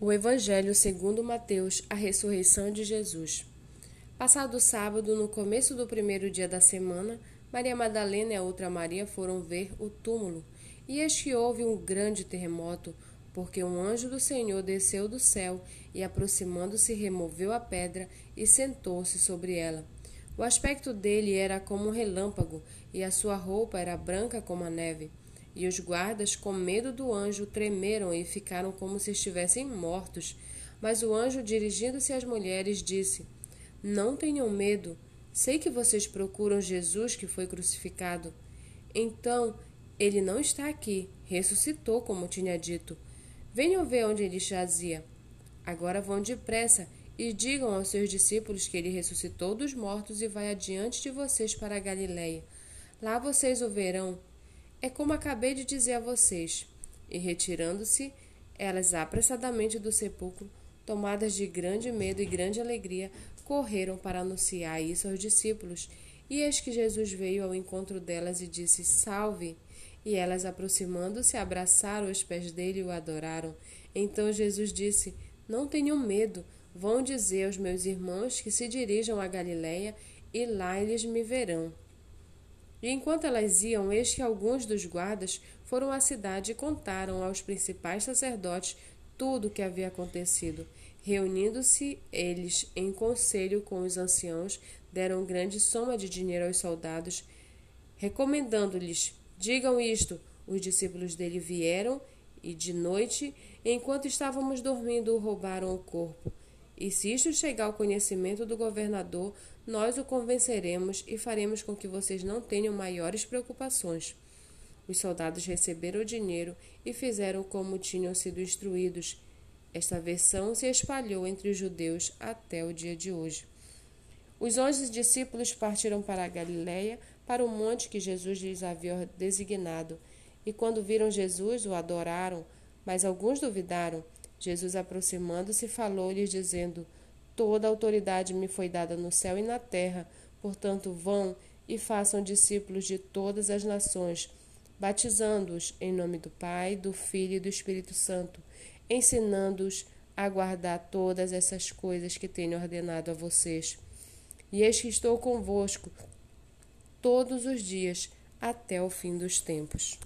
O Evangelho segundo Mateus, a ressurreição de Jesus. Passado o sábado, no começo do primeiro dia da semana, Maria Madalena e a outra Maria foram ver o túmulo, e eis que houve um grande terremoto, porque um anjo do Senhor desceu do céu e, aproximando-se, removeu a pedra e sentou-se sobre ela. O aspecto dele era como um relâmpago, e a sua roupa era branca como a neve. E os guardas, com medo do anjo, tremeram e ficaram como se estivessem mortos. Mas o anjo, dirigindo-se às mulheres, disse: Não tenham medo. Sei que vocês procuram Jesus que foi crucificado. Então, ele não está aqui, ressuscitou, como tinha dito. Venham ver onde ele jazia. Agora vão depressa e digam aos seus discípulos que ele ressuscitou dos mortos e vai adiante de vocês para a Galiléia. Lá vocês o verão é como acabei de dizer a vocês. E retirando-se, elas apressadamente do sepulcro, tomadas de grande medo e grande alegria, correram para anunciar isso aos discípulos. E eis que Jesus veio ao encontro delas e disse: Salve! E elas, aproximando-se, abraçaram os pés dele e o adoraram. Então Jesus disse: Não tenham medo, vão dizer aos meus irmãos que se dirijam a Galiléia, e lá eles me verão. E enquanto elas iam, eis que alguns dos guardas foram à cidade e contaram aos principais sacerdotes tudo o que havia acontecido. Reunindo-se eles em conselho com os anciãos, deram grande soma de dinheiro aos soldados, recomendando-lhes: Digam isto. Os discípulos dele vieram e de noite, enquanto estávamos dormindo, roubaram o corpo. E se isto chegar ao conhecimento do governador, nós o convenceremos e faremos com que vocês não tenham maiores preocupações. Os soldados receberam o dinheiro e fizeram como tinham sido instruídos. Esta versão se espalhou entre os judeus até o dia de hoje. Os onze discípulos partiram para a Galiléia, para o monte que Jesus lhes havia designado. E quando viram Jesus, o adoraram, mas alguns duvidaram. Jesus, aproximando-se, falou-lhes, dizendo: Toda autoridade me foi dada no céu e na terra. Portanto, vão e façam discípulos de todas as nações, batizando-os em nome do Pai, do Filho e do Espírito Santo, ensinando-os a guardar todas essas coisas que tenho ordenado a vocês. E eis que estou convosco todos os dias até o fim dos tempos.